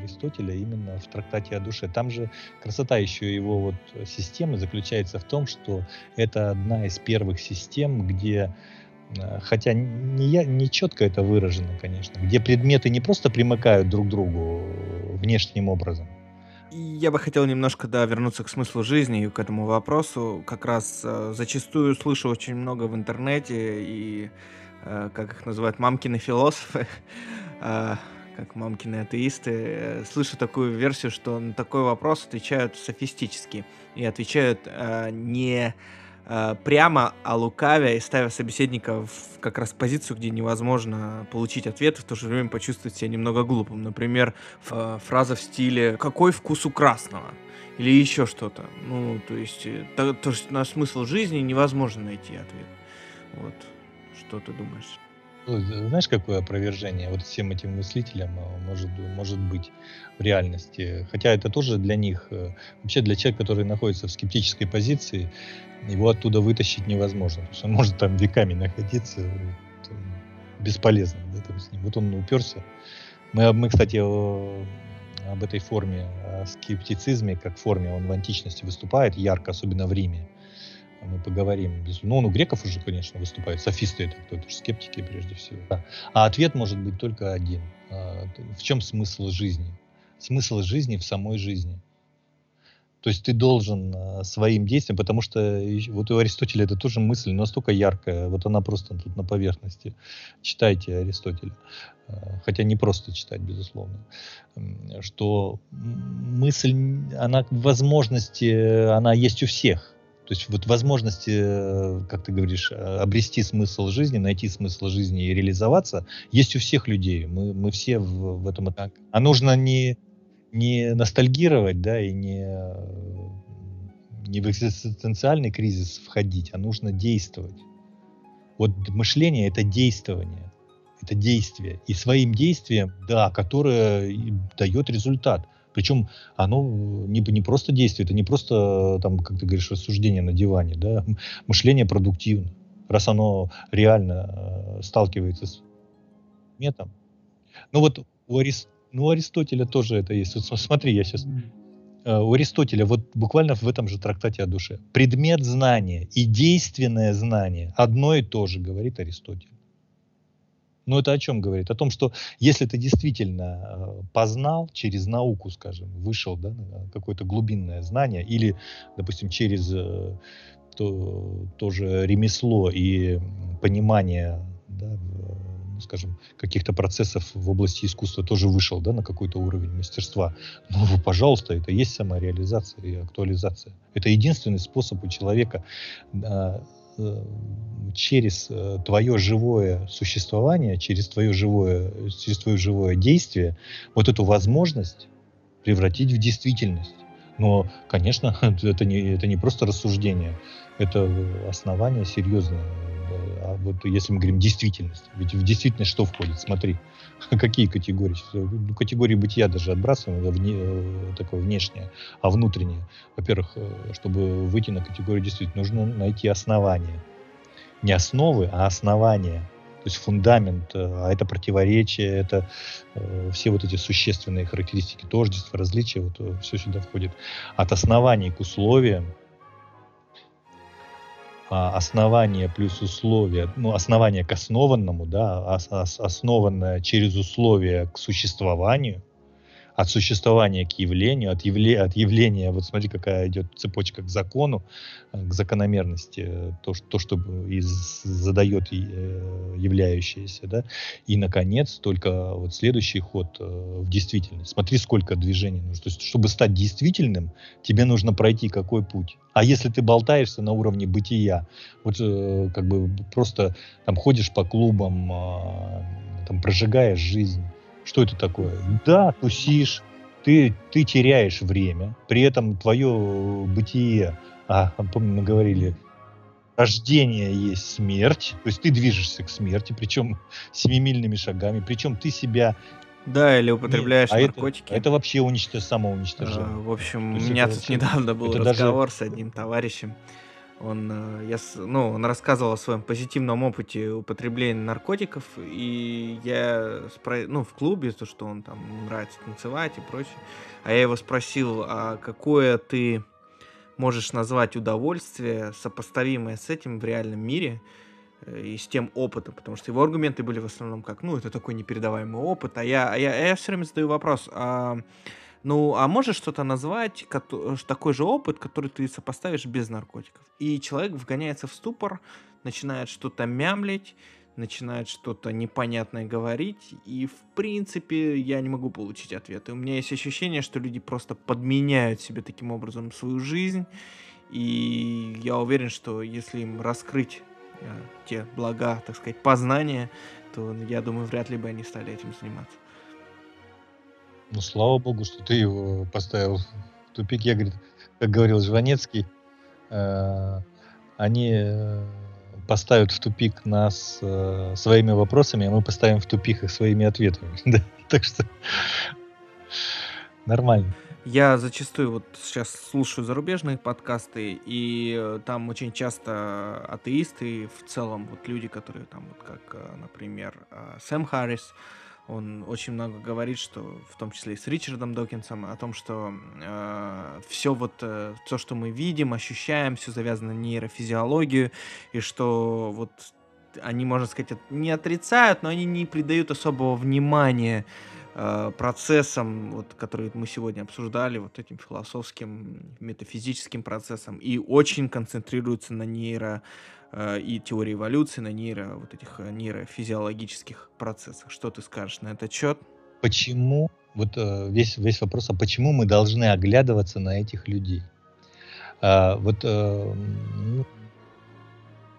Аристотеля именно в трактате о душе. Там же красота еще его вот системы заключается в том, что это одна из первых систем, где э, хотя не, я, не четко это выражено, конечно, где предметы не просто примыкают друг к другу внешним образом, Я бы хотел немножко, да, вернуться к смыслу жизни и к этому вопросу. Как раз э, зачастую слышу очень много в интернете и, э, как их называют, мамкины философы, э, <laughs> как мамкины атеисты, э, слышу такую версию, что на такой вопрос отвечают софистически и отвечают э, не Э, прямо о лукаве и ставя собеседника в как раз позицию, где невозможно получить ответ, и в то же время почувствовать себя немного глупым. Например, фраза в стиле «Какой вкус у красного?» или еще что-то. Ну, то есть, э, то, то, на смысл жизни невозможно найти ответ. Вот, что ты думаешь? Ну, знаешь, какое опровержение вот всем этим мыслителям может, может быть в реальности? Хотя это тоже для них, вообще для человека, который находится в скептической позиции, его оттуда вытащить невозможно. Потому что он может там веками находиться, там, бесполезно да, там, с ним. Вот он уперся. Мы, мы кстати, о, об этой форме, о скептицизме, как форме, он в античности выступает ярко, особенно в Риме. Мы поговорим. Ну, он у греков уже, конечно, выступает. Софисты это кто? Это же скептики прежде всего. А ответ может быть только один. А, в чем смысл жизни? Смысл жизни в самой жизни. То есть ты должен э, своим действием, потому что вот у Аристотеля это тоже мысль настолько яркая, вот она просто тут на поверхности. Читайте Аристотеля, э, хотя не просто читать, безусловно, что мысль, она возможности, она есть у всех. То есть вот возможности, э, как ты говоришь, обрести смысл жизни, найти смысл жизни и реализоваться, есть у всех людей. Мы, мы все в, в этом. А нужно не не ностальгировать, да, и не, не в экзистенциальный кризис входить, а нужно действовать. Вот мышление это действование, это действие. И своим действием, да, которое дает результат. Причем оно не, не просто действие, это не просто, там, как ты говоришь, рассуждение на диване, да, мышление продуктивно. Раз оно реально э, сталкивается с метом. Ну вот у Аристотеля ну, у Аристотеля тоже это есть. Вот смотри, я сейчас... Э, у Аристотеля вот буквально в этом же трактате о душе. Предмет знания и действенное знание одно и то же, говорит Аристотель. Но это о чем говорит? О том, что если ты действительно э, познал через науку, скажем, вышел да, на какое-то глубинное знание, или, допустим, через э, то, тоже ремесло и понимание да, скажем, каких-то процессов в области искусства тоже вышел да, на какой-то уровень мастерства. Ну, пожалуйста, это есть самореализация и актуализация. Это единственный способ у человека э, через э, твое живое существование, через твое живое, через твое живое действие, вот эту возможность превратить в действительность. Но, конечно, <laughs> это не, это не просто рассуждение, это основание серьезное а вот если мы говорим действительность, ведь в действительность что входит? Смотри, <laughs> какие категории? Ну, категории бытия даже отбрасываем, это вне, э, такое внешнее, а внутреннее. Во-первых, э, чтобы выйти на категорию действительности, нужно найти основания. Не основы, а основания. То есть фундамент, э, а это противоречие, это э, все вот эти существенные характеристики, тождество, различия, вот все сюда входит. От оснований к условиям, основание плюс условия, ну, основание к основанному, да, основанное через условия к существованию, от существования к явлению, от, явле, от явления, вот смотри, какая идет цепочка к закону, э, к закономерности, то, то что из, задает э, являющееся, да, и, наконец, только вот следующий ход э, в действительность. Смотри, сколько движений нужно. То есть, чтобы стать действительным, тебе нужно пройти какой путь. А если ты болтаешься на уровне бытия, вот как бы просто там ходишь по клубам, а, там прожигаешь жизнь, что это такое? Да, тусишь, ты, ты теряешь время, при этом твое бытие, а, помню, мы говорили, рождение есть смерть, то есть ты движешься к смерти, причем <laughs> семимильными шагами, причем ты себя да, или употребляешь а наркотики. Это, это вообще уничтож, самоуничтожение. А, в общем, у меня тут вообще, недавно был разговор даже... с одним товарищем. Он, э, я, ну, он рассказывал о своем позитивном опыте употребления наркотиков, и я спро... ну, в клубе, то, что он там нравится танцевать и прочее. А я его спросил, а какое ты можешь назвать удовольствие, сопоставимое с этим в реальном мире э, и с тем опытом, потому что его аргументы были в основном как, ну, это такой непередаваемый опыт, а я, а я, а я все время задаю вопрос, а Ну, а можешь что-то назвать, такой же опыт, который ты сопоставишь без наркотиков? И человек вгоняется в ступор, начинает что-то мямлить, начинает что-то непонятное говорить, и в принципе я не могу получить ответы. У меня есть ощущение, что люди просто подменяют себе таким образом свою жизнь, и я уверен, что если им раскрыть э, те блага, так сказать, познания, то я думаю, вряд ли бы они стали этим заниматься. Ну, слава богу, что ты его поставил в тупик. Я, говорит, как говорил Жванецкий, э, они э, поставят в тупик нас э, своими вопросами, а мы поставим в тупик их своими ответами. <laughs> так что нормально. Я зачастую вот сейчас слушаю зарубежные подкасты, и э, там очень часто атеисты, в целом вот люди, которые там вот как, э, например, Сэм Харрис, он очень много говорит, что в том числе и с Ричардом Докинсом, о том, что э, все вот э, то, что мы видим, ощущаем, все завязано на нейрофизиологию, и что вот они, можно сказать, не отрицают, но они не придают особого внимания э, процессам, вот, которые мы сегодня обсуждали, вот этим философским, метафизическим процессам, и очень концентрируются на нейро и теории эволюции, на нейро, вот этих э, нейрофизиологических процессах. Что ты скажешь на этот счет? Почему, вот э, весь, весь вопрос, а почему мы должны оглядываться на этих людей? А, вот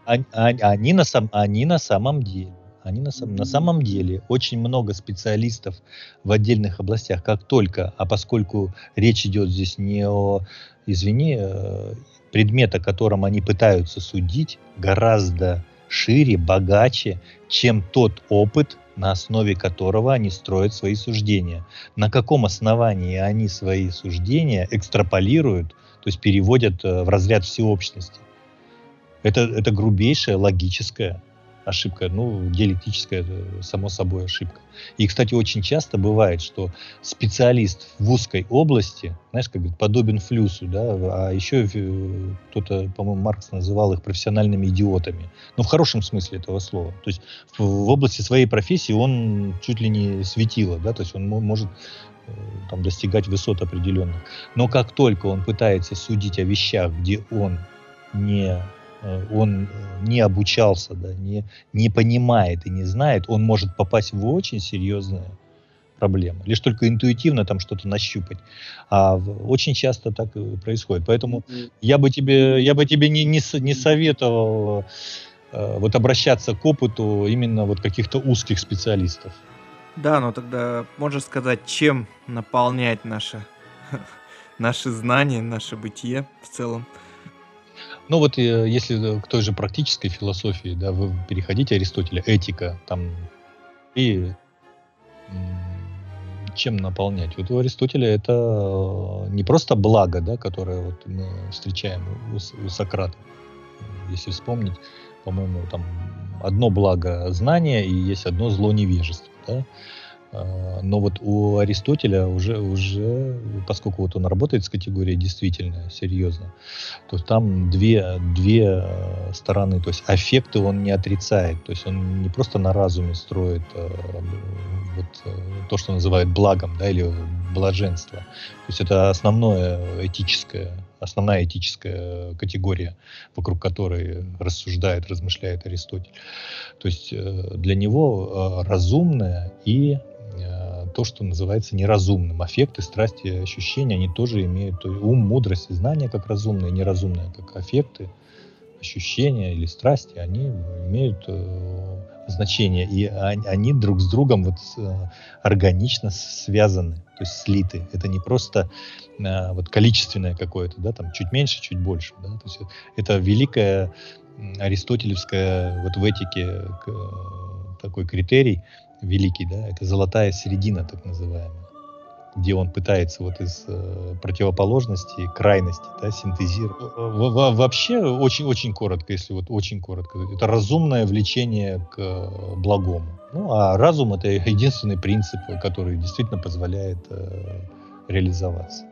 они, они, на сам, они на самом деле они на, сам, на самом деле очень много специалистов в отдельных областях, как только, а поскольку речь идет здесь не о, извини, предмет, о котором они пытаются судить, гораздо шире, богаче, чем тот опыт, на основе которого они строят свои суждения. На каком основании они свои суждения экстраполируют, то есть переводят э, в разряд всеобщности. Это, это грубейшая логическая ошибка, ну, диалектическая, само собой, ошибка. И, кстати, очень часто бывает, что специалист в узкой области, знаешь, как говорит, подобен флюсу, да, а еще кто-то, по-моему, Маркс называл их профессиональными идиотами. Ну, в хорошем смысле этого слова. То есть в, в области своей профессии он чуть ли не светило, да, то есть он может э, там, достигать высот определенных. Но как только он пытается судить о вещах, где он не Э, он э, не обучался, да, не, не понимает и не знает, он может попасть в очень серьезные проблемы. Лишь только интуитивно там что-то нащупать. А очень часто так происходит. Поэтому я бы тебе, я бы тебе не, не, не советовал э, вот обращаться к опыту именно вот каких-то узких специалистов. Да, но тогда можешь сказать, чем наполнять наше, <laughs> наши знания, наше бытие в целом? Ну вот э, если к той же практической философии, да, вы переходите Аристотеля, этика, там, и чем наполнять? Вот у Аристотеля это э, не просто благо, да, которое вот мы встречаем у, у Сократа. Если вспомнить, по-моему, там одно благо знания и есть одно зло невежества. Да? А, но вот у Аристотеля уже, уже, поскольку вот он работает с категорией действительно серьезно, то там две, две э, стороны, то есть аффекты он не отрицает, то есть он не просто на разуме строит э, вот, э, то, что называют благом, да, или блаженство. То есть это основное этическое, основная этическая категория, вокруг которой рассуждает, размышляет Аристотель. То есть для него разумное и то, что называется неразумным. Аффекты, страсти, ощущения, они тоже имеют ум, мудрость и знания как разумные, неразумные как аффекты, ощущения или страсти, они имеют э, значение, и они, друг с другом вот э, органично связаны, то есть слиты. Это не просто э, вот количественное какое-то, да, там чуть меньше, чуть больше, да, то есть это великая аристотелевская вот в этике э, такой критерий, великий, да, это золотая середина, так называемая, где он пытается вот из э, противоположности, крайности, да, синтезировать. Во вообще, очень-очень коротко, если вот очень коротко, это разумное влечение к благому. Ну, а разум — это единственный принцип, который действительно позволяет э, реализоваться.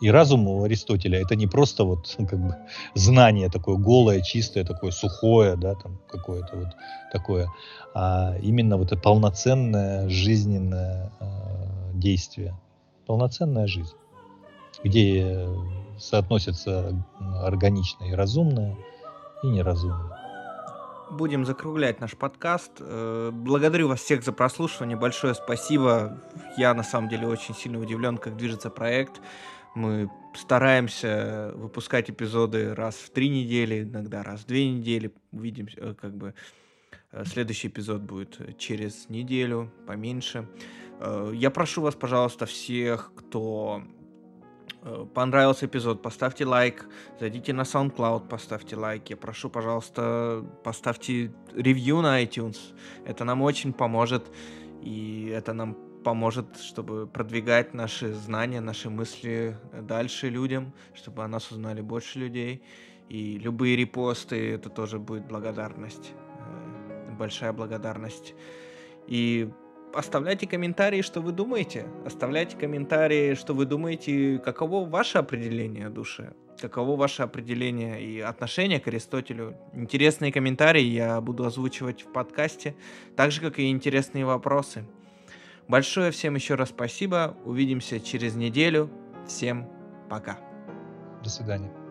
И разум у Аристотеля это не просто вот как бы знание такое голое, чистое, такое сухое, да, там какое-то вот такое, а именно вот это полноценное жизненное э, действие. полноценная жизнь, где соотносятся органичное и разумное, и неразумное. Будем закруглять наш подкаст. Э, благодарю вас всех за прослушивание. Большое спасибо. Я на самом деле очень сильно удивлен, как движется проект. Мы стараемся выпускать эпизоды раз в три недели, иногда раз в две недели. Увидим, э, как бы э, следующий эпизод будет через неделю, поменьше. Я прошу вас, пожалуйста, всех, кто Э, понравился эпизод, поставьте лайк, зайдите на SoundCloud, поставьте лайк. Я прошу, пожалуйста, поставьте ревью на iTunes. Это нам очень поможет, и это нам поможет, чтобы продвигать наши знания, наши мысли дальше людям, чтобы о нас узнали больше людей. И любые репосты, это тоже будет благодарность, э, большая благодарность. И оставляйте комментарии, что вы думаете. Оставляйте комментарии, что вы думаете, каково ваше определение души. Каково ваше определение и отношение к Аристотелю. Интересные комментарии я буду озвучивать в подкасте, так же, как и интересные вопросы. Большое всем еще раз спасибо. Увидимся через неделю. Всем пока. До свидания.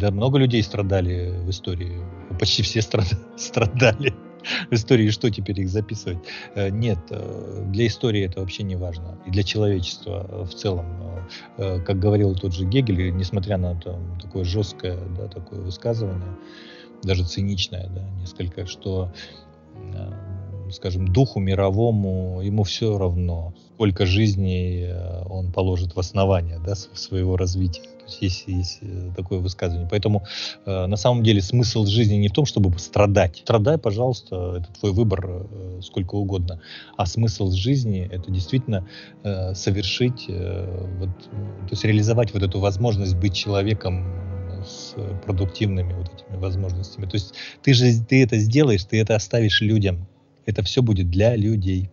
Да, много людей страдали в истории. Почти все <laughs> страдали в истории, что теперь их записывать? Э, нет, э, для истории это вообще не важно. И для человечества в целом. Э, как говорил тот же Гегель, несмотря на там, такое жесткое да, такое высказывание, даже циничное, да, несколько, что скажем, духу мировому, ему все равно, сколько жизней он положит в основание да, своего развития есть, есть э, такое высказывание. Поэтому э, на самом деле смысл жизни не в том, чтобы страдать. Страдай, пожалуйста, это твой выбор э, сколько угодно. А смысл жизни это действительно э, совершить, э, вот, то есть реализовать вот эту возможность быть человеком с продуктивными вот этими возможностями. То есть ты же ты это сделаешь, ты это оставишь людям. Это все будет для людей.